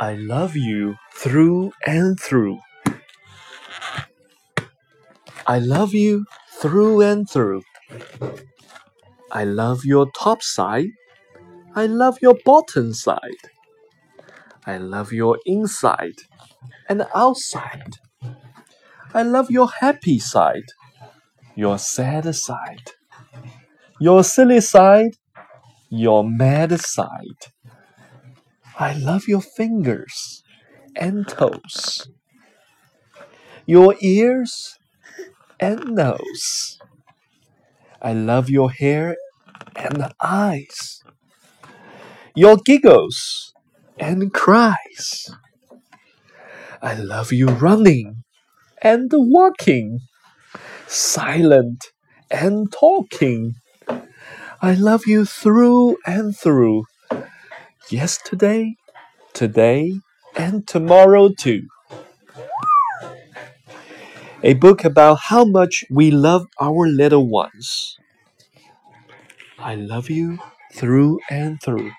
I love you through and through. I love you through and through. I love your top side. I love your bottom side. I love your inside and outside. I love your happy side, your sad side, your silly side, your mad side. I love your fingers and toes, your ears and nose. I love your hair and eyes, your giggles and cries. I love you running and walking, silent and talking. I love you through and through, yesterday, today, and tomorrow too a book about how much we love our little ones. I love you through and through.